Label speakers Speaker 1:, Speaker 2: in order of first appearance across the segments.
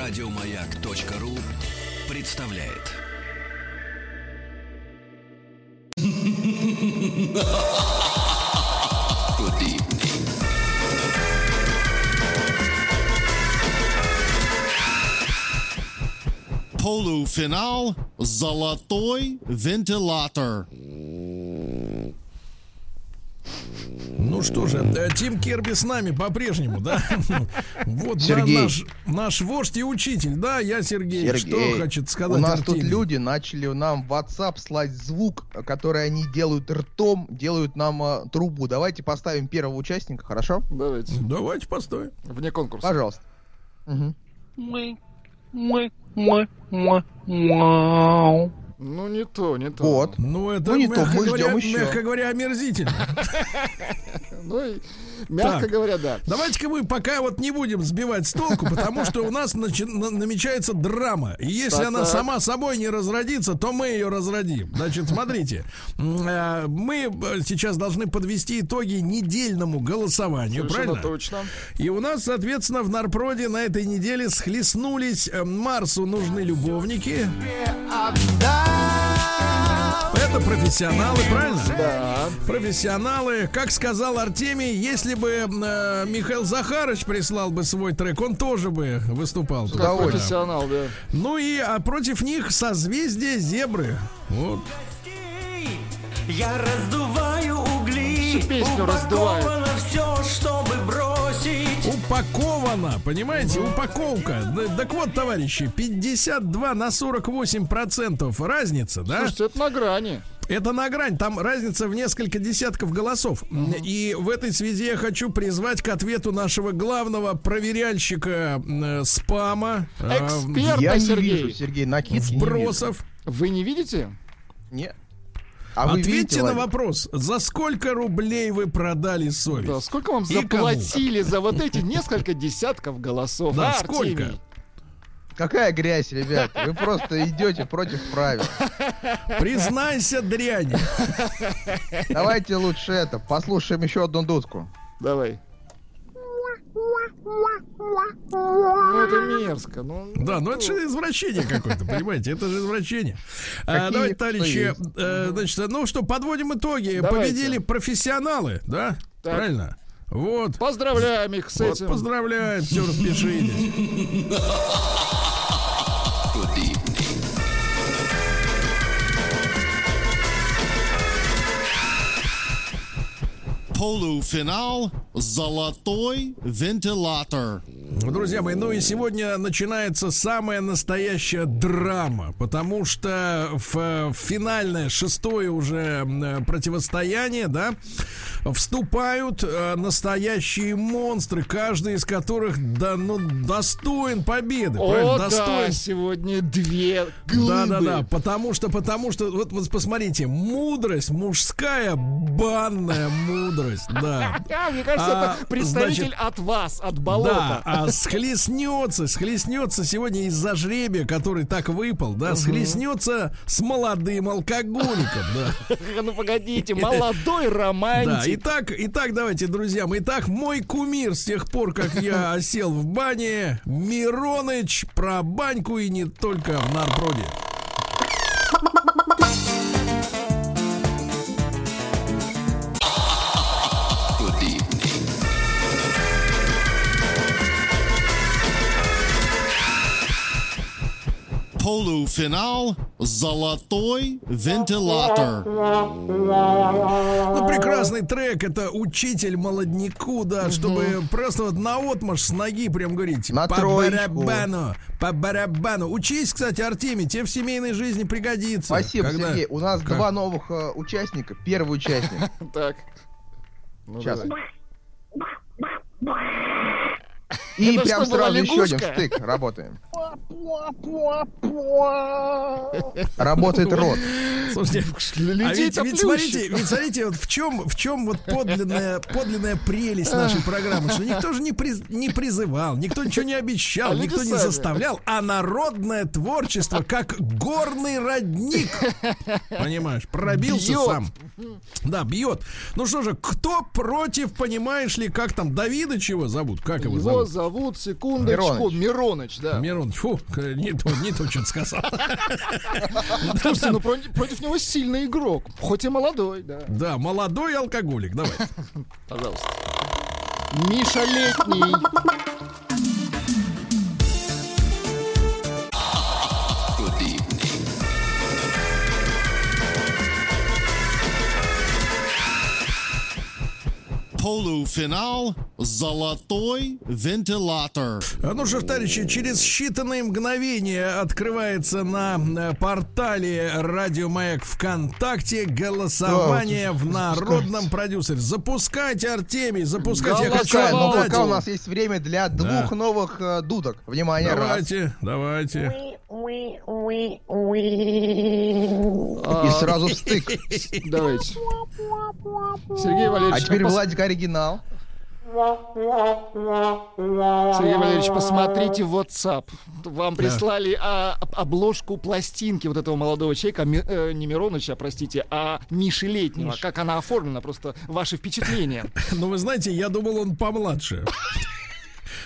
Speaker 1: Радиомаяк.ру представляет.
Speaker 2: Полуфинал «Золотой вентилятор».
Speaker 3: Ну что же, э, Тим Керби с нами по-прежнему, да? Вот
Speaker 4: Сергей.
Speaker 3: наш, наш вождь и учитель, да, я Сергей.
Speaker 4: Сергей,
Speaker 3: Что хочет сказать
Speaker 4: У нас тут
Speaker 3: Артемий?
Speaker 4: люди начали нам в WhatsApp слать звук, который они делают ртом, делают нам э, трубу. Давайте поставим первого участника, хорошо?
Speaker 5: Давайте.
Speaker 3: Давайте постоим.
Speaker 5: Вне конкурса.
Speaker 4: Пожалуйста. Мгм.
Speaker 5: Ну, не то, не то.
Speaker 4: Вот.
Speaker 3: Ну, это,
Speaker 4: Ну, не то,
Speaker 3: мягко,
Speaker 4: мы
Speaker 3: говоря,
Speaker 4: ждем еще.
Speaker 3: мягко говоря, омерзительно.
Speaker 5: Ну, мягко
Speaker 3: Так.
Speaker 5: говоря, да.
Speaker 3: Давайте-ка мы пока вот не будем сбивать с толку, потому что у нас намечается драма. И если она сама собой не разродится, то мы ее разродим. Значит, смотрите, э, мы э, сейчас должны подвести итоги недельному голосованию, правильно?
Speaker 5: точно.
Speaker 3: И у нас, соответственно, в Нарпроде на этой неделе схлестнулись э, Марсу нужны любовники. Это профессионалы, правильно?
Speaker 5: Да.
Speaker 3: Профессионалы. Как сказал Артемий, если бы э, Михаил Захарович прислал бы свой трек, он тоже бы выступал.
Speaker 5: Как
Speaker 4: Довольно.
Speaker 5: профессионал, да.
Speaker 3: Ну и а против них созвездие зебры. Вот.
Speaker 6: Я раздуваю угли,
Speaker 5: Всю песню
Speaker 6: упаковано все, бросить.
Speaker 3: Упаковано, понимаете, упаковка. Так вот, товарищи, 52 на 48 процентов разница, да?
Speaker 5: Слушайте, это на грани.
Speaker 3: Это на грань, там разница в несколько десятков голосов. И в этой связи я хочу призвать к ответу нашего главного проверяльщика э, спама, э,
Speaker 5: Эксперта,
Speaker 4: Я не
Speaker 5: Сергей.
Speaker 4: вижу, Сергей, накидки не
Speaker 3: вбросов.
Speaker 5: Вы не видите?
Speaker 4: вижу. Нет. А вы
Speaker 3: Ответьте
Speaker 4: видите,
Speaker 3: на
Speaker 4: Владик?
Speaker 3: вопрос, за сколько рублей вы продали совесть?
Speaker 5: Да, сколько вам
Speaker 3: И кому?
Speaker 5: заплатили за вот эти несколько десятков голосов?
Speaker 3: Да,
Speaker 5: а,
Speaker 3: сколько?
Speaker 5: Артемий?
Speaker 4: Какая грязь, ребят? Вы просто идете против правил.
Speaker 3: Признайся, дрянь.
Speaker 4: Давайте лучше это, послушаем еще одну дудку.
Speaker 5: Давай. Ну, это мерзко. Ну,
Speaker 3: Да, ну это же извращение какое-то, понимаете? Это же извращение. А, давайте, товарищи, э, значит, ну что, подводим итоги.
Speaker 5: Давайте.
Speaker 3: Победили профессионалы, да?
Speaker 5: Так.
Speaker 3: Правильно? Вот.
Speaker 5: Поздравляем их с
Speaker 3: Вот,
Speaker 5: этим.
Speaker 3: поздравляем, все, распишитесь.
Speaker 2: Полуфинал «Золотой вентилятор».
Speaker 3: Друзья мои, ну и сегодня начинается самая настоящая драма, потому что в, финальное шестое уже противостояние, да, вступают э, настоящие монстры, каждый из которых да, ну, достоин победы, правильно?
Speaker 5: О, да,
Speaker 3: достоин
Speaker 5: сегодня две глыбы.
Speaker 3: Да, да, да, потому что, потому что, вот, вот посмотрите, мудрость, мужская банная мудрость, да.
Speaker 5: А, мне кажется,
Speaker 3: А,
Speaker 5: это представитель
Speaker 3: значит,
Speaker 5: от вас, от
Speaker 3: Да,
Speaker 5: болота.
Speaker 3: А схлестнется, схлестнется сегодня из-за жребия, который так выпал, да, схлестнется с молодым алкоголиком, да.
Speaker 5: Ну погодите, молодой
Speaker 3: Да,
Speaker 5: романтик.
Speaker 3: итак, итак, давайте, друзья мои. Итак, мой кумир с тех пор, как я осел в бане, Мироныч про баньку и не только в Нарпроде.
Speaker 2: Полуфинал «Золотой вентилятор».
Speaker 3: Ну, прекрасный трек, это учитель молодняку, да, чтобы просто вот на отмаш с ноги прям говорить.
Speaker 4: На
Speaker 3: по
Speaker 4: троечку.
Speaker 3: барабану, по барабану. Учись, кстати, Артемий, тебе в семейной жизни пригодится.
Speaker 4: Спасибо,
Speaker 3: Когда-
Speaker 4: Сергей. У нас
Speaker 3: Как?
Speaker 4: два новых э, участника. Первый участник.
Speaker 5: Так. Ну,
Speaker 4: Сейчас. И
Speaker 5: Это
Speaker 4: прям
Speaker 5: что,
Speaker 4: сразу еще один стык. Работаем. Работает рот.
Speaker 3: Слушайте, а ведь, смотрите, ведь смотрите, вот в чем, в чем вот подлинная, подлинная прелесть нашей программы, что никто же не, приз- не призывал, никто ничего не обещал,
Speaker 5: А люди
Speaker 3: никто не
Speaker 5: сами.
Speaker 3: заставлял, а народное творчество, как горный родник, понимаешь, пробился
Speaker 5: Бьет.
Speaker 3: сам. Да, бьет. Ну что же, кто против, понимаешь ли, как там Давида чего зовут? Как его,
Speaker 5: Его
Speaker 3: зовут?
Speaker 5: Зовут, секундочку,
Speaker 4: Мироныч.
Speaker 5: Мироныч, да.
Speaker 3: Мирон, фу, к- не то, не то, что сказал.
Speaker 5: Слушайте, ну против, против него сильный игрок, хоть и молодой, да.
Speaker 3: Да, молодой алкоголик, давай.
Speaker 5: Пожалуйста. Миша Летний.
Speaker 2: Полуфинал «Золотой вентилятор».
Speaker 3: А Ну товарищи, через считанные мгновения открывается на э, портале Радио Маяк ВКонтакте голосование в народном продюсере. Запускайте, Артемий, запускайте. Я хочу
Speaker 4: Пока, но
Speaker 3: отдать.
Speaker 4: пока у нас есть время для двух новых э, дудок. Внимание, раз.
Speaker 3: Давайте, давайте.
Speaker 4: И сразу в стык.
Speaker 5: Давайте. Сергей Валерьевич,
Speaker 4: А теперь
Speaker 5: пос-
Speaker 4: Владик оригинал.
Speaker 5: Сергей Валерьевич, посмотрите WhatsApp. Вам прислали а, об- обложку пластинки вот этого молодого человека, Ми- э, не Мироныча, простите, а Миши Летнего. Как она оформлена, просто ваши впечатления.
Speaker 3: Ну, вы знаете, я думал, он помладше.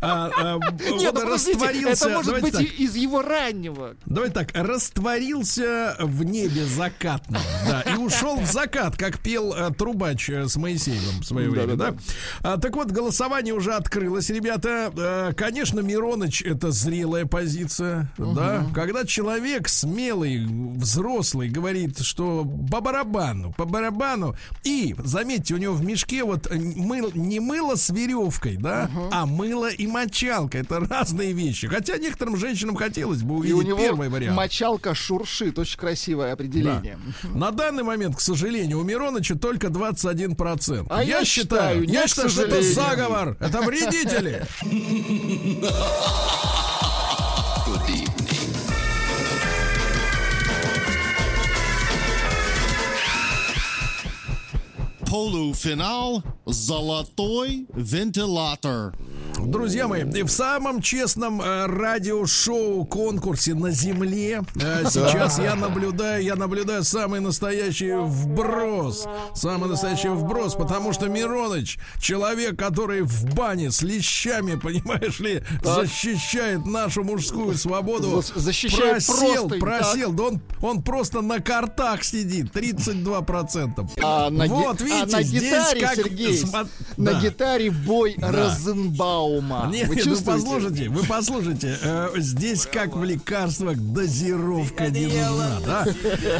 Speaker 3: А, а,
Speaker 5: Нет,
Speaker 3: он
Speaker 5: ну,
Speaker 3: растворился.
Speaker 5: это может
Speaker 3: Давайте
Speaker 5: быть
Speaker 3: так.
Speaker 5: из его раннего.
Speaker 3: Давай так, растворился в небе закатном, да, ушел в закат, как пел э, трубач э, с Моисеевым в свое время, да? А, так вот, голосование уже открылось, ребята. Э, конечно, Мироныч это зрелая позиция, да. Когда человек смелый, взрослый говорит, что по барабану, по барабану, и, заметьте, у него в мешке вот мыл, не мыло с веревкой, да, а мыло и мочалка. Это разные вещи. Хотя некоторым женщинам хотелось бы
Speaker 5: И
Speaker 3: увидеть
Speaker 5: у него
Speaker 3: первый вариант.
Speaker 5: мочалка шуршит. Очень красивое
Speaker 3: Да.
Speaker 5: определение.
Speaker 3: На данный момент, к сожалению, у Мироныча только 21%.
Speaker 5: А я считаю,
Speaker 3: я
Speaker 5: нет,
Speaker 3: считаю, что это заговор, это вредители.
Speaker 2: Полуфинал «Золотой вентилятор».
Speaker 3: Друзья мои, в самом честном э, радиошоу конкурсе на Земле э, сейчас я наблюдаю, я наблюдаю самый настоящий вброс, самый настоящий вброс, потому что Мироныч человек, который в бане с лещами, понимаешь ли, защищает нашу мужскую свободу.
Speaker 5: За- защищает
Speaker 3: просел,
Speaker 5: простынь,
Speaker 3: просел, да он, он просто на картах сидит, 32%.
Speaker 5: А на,
Speaker 3: вот
Speaker 5: а
Speaker 3: видите,
Speaker 5: на
Speaker 3: здесь
Speaker 5: гитаре,
Speaker 3: как
Speaker 5: Сергей,
Speaker 3: смо-
Speaker 5: на
Speaker 3: Да.
Speaker 5: гитаре бой Розенбаума.
Speaker 3: Нет,
Speaker 5: Вы
Speaker 3: нет, вы
Speaker 5: чувствуете?
Speaker 3: послушайте, вы послушайте, э, здесь как в лекарствах дозировка не нужна, да?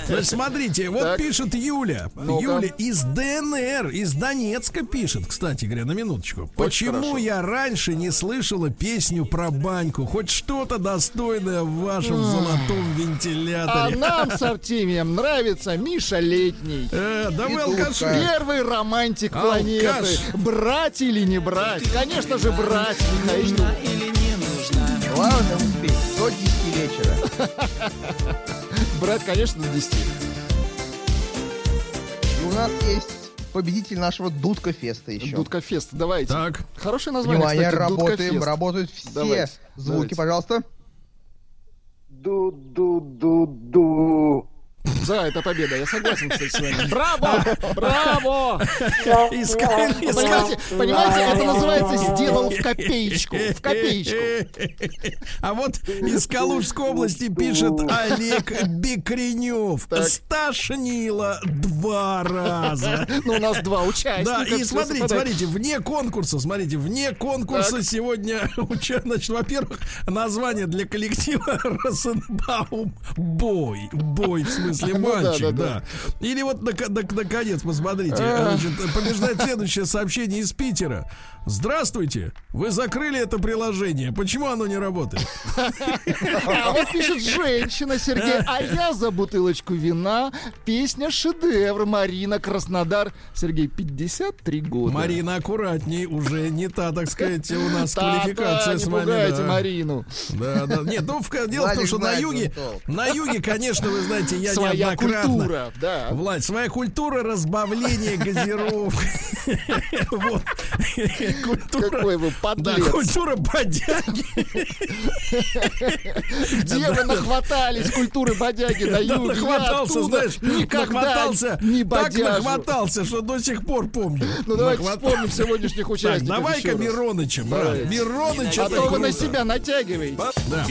Speaker 3: Значит, смотрите, вот
Speaker 5: Так.
Speaker 3: пишет Юля,
Speaker 5: Ну-ка.
Speaker 3: Юля из ДНР, из Донецка пишет, кстати говоря, на минуточку. Почему
Speaker 5: хорошо.
Speaker 3: я раньше не слышала песню про баньку? Хоть что-то достойное в вашем золотом
Speaker 5: А
Speaker 3: вентиляторе.
Speaker 5: нам с Артемием нравится Миша Летний.
Speaker 3: Э, да вы алкаши.
Speaker 5: Первый романтик планеты. Брать или не брать? Конечно же, брать, Михаил.
Speaker 4: Главное успеть до 10 вечера.
Speaker 5: Брать, конечно, до 10.
Speaker 4: И у нас есть победитель нашего Дудка Феста еще.
Speaker 5: Дудка Фест, давайте.
Speaker 3: Так,
Speaker 5: Хорошее название,
Speaker 4: Внимание,
Speaker 5: кстати, Дудка
Speaker 4: работаем, работают все
Speaker 5: Давайте,
Speaker 4: звуки,
Speaker 5: давайте.
Speaker 4: пожалуйста.
Speaker 6: Ду-ду-ду-ду.
Speaker 5: Да, это победа, я согласен, кстати, с вами. Браво! Браво! Понимаете, понимаете, это называется «сделал в копеечку». В копеечку.
Speaker 3: А вот из Калужской области пишет Олег Бекренев. Стошнило два раза.
Speaker 5: Ну, у нас два участника.
Speaker 3: Да, и смотрите, смотрите, вне конкурса, смотрите, вне конкурса сегодня значит, во-первых, название для коллектива Розенбаум Бой. Бой, в смысле
Speaker 5: Ну да,
Speaker 3: мальчик,
Speaker 5: да,
Speaker 3: да. Или вот нак- нак- наконец, посмотрите,
Speaker 5: А.
Speaker 3: побеждает следующее сообщение из Питера. Здравствуйте, вы закрыли это приложение, почему оно не работает?
Speaker 5: А вот пишет женщина, Сергей, а я за бутылочку вина. Песня «Шедевр» Марина Краснодар. Сергей, 53 года.
Speaker 3: Марина, аккуратней, уже не та, так сказать, у нас квалификация
Speaker 5: не
Speaker 3: с вами. да.
Speaker 5: Марину.
Speaker 3: Да, да. Нет, ну дело в том, что на юге, на юге, конечно, вы знаете, я
Speaker 5: Своя
Speaker 3: неоднократно.
Speaker 5: культура, да.
Speaker 3: Владь, своя культура разбавления газировок. Вот. Культура.
Speaker 5: Какой вы
Speaker 3: Да,
Speaker 5: подлец.
Speaker 3: культура бодяги.
Speaker 5: Где вы нахватались культуры бодяги на
Speaker 3: Да,
Speaker 5: юге?
Speaker 3: Нахватался, знаешь, нахватался,
Speaker 5: не
Speaker 3: так нахватался, что до сих пор помню.
Speaker 5: Ну давайте вспомним сегодняшних участников.
Speaker 3: давай-ка. Мироныча, брат. Мироныча
Speaker 5: А
Speaker 3: это
Speaker 5: то вы на себя натягиваете.
Speaker 3: Да.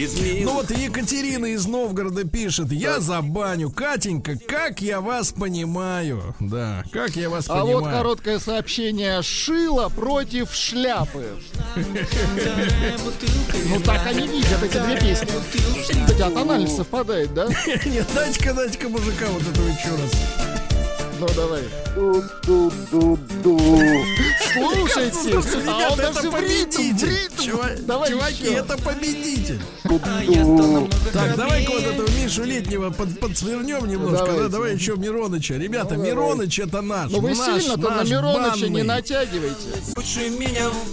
Speaker 3: Ну вот Екатерина из Новгорода пишет, я за баню. Катенька, как я вас понимаю. Да, как я вас
Speaker 5: А
Speaker 3: понимаю.
Speaker 5: вот короткое сообщение. Шило против шляпы. Ну так они видят эти две песни. Кстати, а тональность совпадает, да?
Speaker 3: Нет, дайте-ка, дайте-ка мужика вот этого еще раз.
Speaker 5: Ну давай.
Speaker 6: Ду-ду-ду-ду.
Speaker 5: Слушайте, а он даже
Speaker 3: победитель. Чуваки, это победитель.
Speaker 6: Ду-ду.
Speaker 3: Так, давай-ка вот этого Мишу Летнего под, подсвернем немножко. Давай еще Мироныча. Ребята, Мироныч это наш.
Speaker 5: Ну вы сильно-то на Мироныча не натягивайте.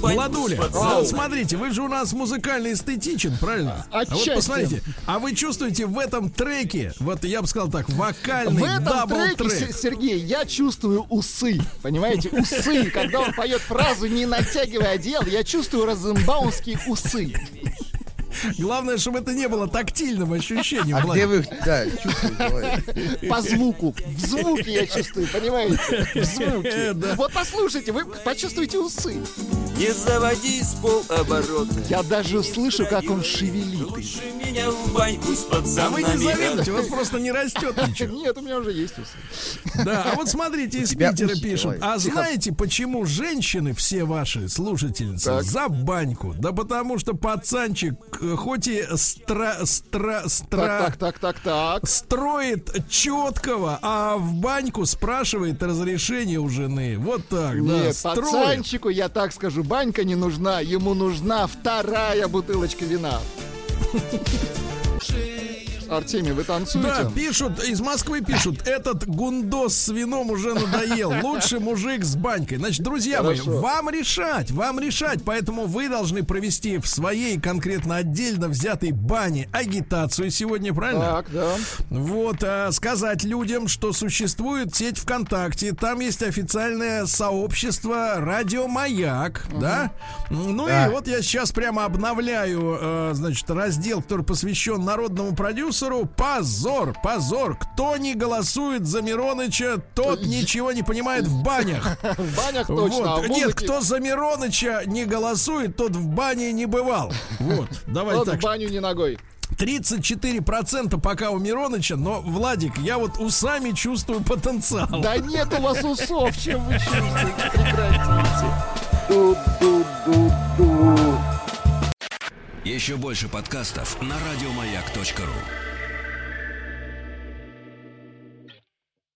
Speaker 3: Владуля,
Speaker 5: Ау.
Speaker 3: вот смотрите, вы же у нас музыкально эстетичен, правильно? А
Speaker 5: Отчасти.
Speaker 3: вот посмотрите, а вы чувствуете в этом треке, вот я бы сказал так, вокальный
Speaker 5: В этом
Speaker 3: дабл
Speaker 5: треке,
Speaker 3: трек.
Speaker 5: Се- Сергей, я чувствую усы. Понимаете, усы. Когда он поет фразу «не натягивай одеяло», я чувствую розенбаумские усы.
Speaker 3: Главное, чтобы это не было тактильным ощущением.
Speaker 4: А
Speaker 3: Влад.
Speaker 4: где вы их, да, чувствуете?
Speaker 5: По звуку. В звуке я чувствую, понимаете? В звуке.
Speaker 3: Да.
Speaker 5: Вот послушайте, вы почувствуете усы.
Speaker 7: Не заводи с полоборота
Speaker 5: Я даже слышу, как он шевелит.
Speaker 7: Лучше меня в баньку с
Speaker 3: А вы
Speaker 7: пацанами
Speaker 3: не завидуйте, у вас просто не растет ничего.
Speaker 5: Нет, у меня уже есть усы.
Speaker 3: Да, а вот смотрите, из Питера пишут. А знаете, почему женщины, все ваши слушательницы, за баньку? Да потому что пацанчик, э, хоть и стра, стра, стра,
Speaker 5: Так, так, так, так,
Speaker 3: строит четкого, а в баньку спрашивает разрешение у жены. Вот так, да,
Speaker 5: Нет, пацанчику, я так скажу, банька не нужна, ему нужна вторая бутылочка вина. Артемий, вы танцуете?
Speaker 3: Да, пишут, из Москвы пишут, этот гундос с вином уже надоел. Лучший мужик с банькой. Значит, друзья мои,
Speaker 5: Хорошо.
Speaker 3: вам решать, вам решать. Поэтому вы должны провести в своей конкретно отдельно взятой бане агитацию сегодня, правильно?
Speaker 5: Так, да.
Speaker 3: Вот, а, сказать людям, что существует сеть ВКонтакте, там есть официальное сообщество Радио Маяк, да? Ну
Speaker 4: Да.
Speaker 3: и вот я сейчас прямо обновляю, э, значит, раздел, который посвящен народному продюсеру. Позор, позор! Кто не голосует за Мироныча, тот ничего не понимает в банях.
Speaker 5: В банях точно. а
Speaker 3: Вот.
Speaker 5: в
Speaker 3: Нет, кто за Мироныча не голосует, тот в бане не бывал. Вот, давай
Speaker 5: тот
Speaker 3: так.
Speaker 5: в баню не ногой.
Speaker 3: 34% пока у Мироныча, но, Владик, я вот усами чувствую потенциал.
Speaker 5: Да нет у вас усов, чем вы чувствуете? Прекратите.
Speaker 1: Еще больше подкастов на радиомаяк.ру.